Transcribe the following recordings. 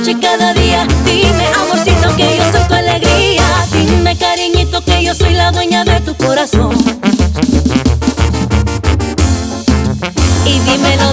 noche, cada día. Dime, amorcito, que yo soy tu alegría. Dime, cariñito, que yo soy la dueña de tu corazón. Y dímelo,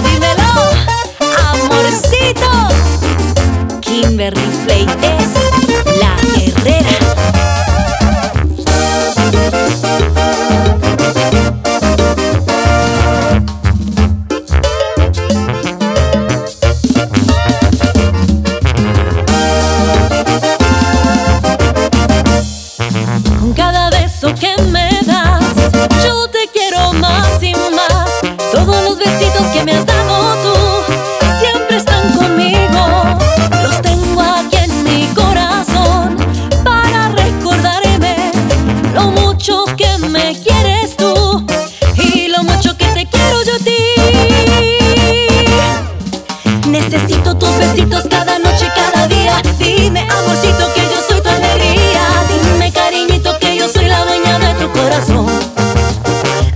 besitos cada noche, cada día. Dime, amorcito, que yo soy tu alegría. Dime, cariñito, que yo soy la dueña de tu corazón.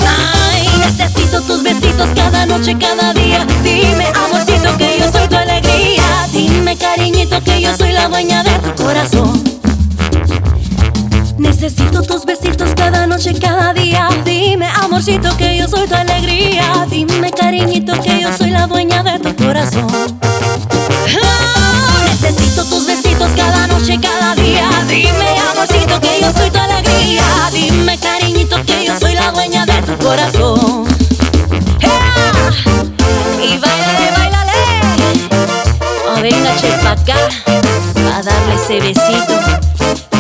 Ay, necesito tus besitos cada noche, cada día. Dime, amorcito, que yo soy tu alegría. Dime, cariñito, que yo soy la dueña de tu corazón. Necesito tus besitos cada noche, cada día. Dime, amorcito, que yo soy tu alegría. Noche, cada día. Dime, amorcito, que yo soy tu alegría. Dime, cariñito, que yo soy la dueña de tu corazón. Ah, y bailale, bailale. Oh, venga, che, pa' acá. A darle ese besito.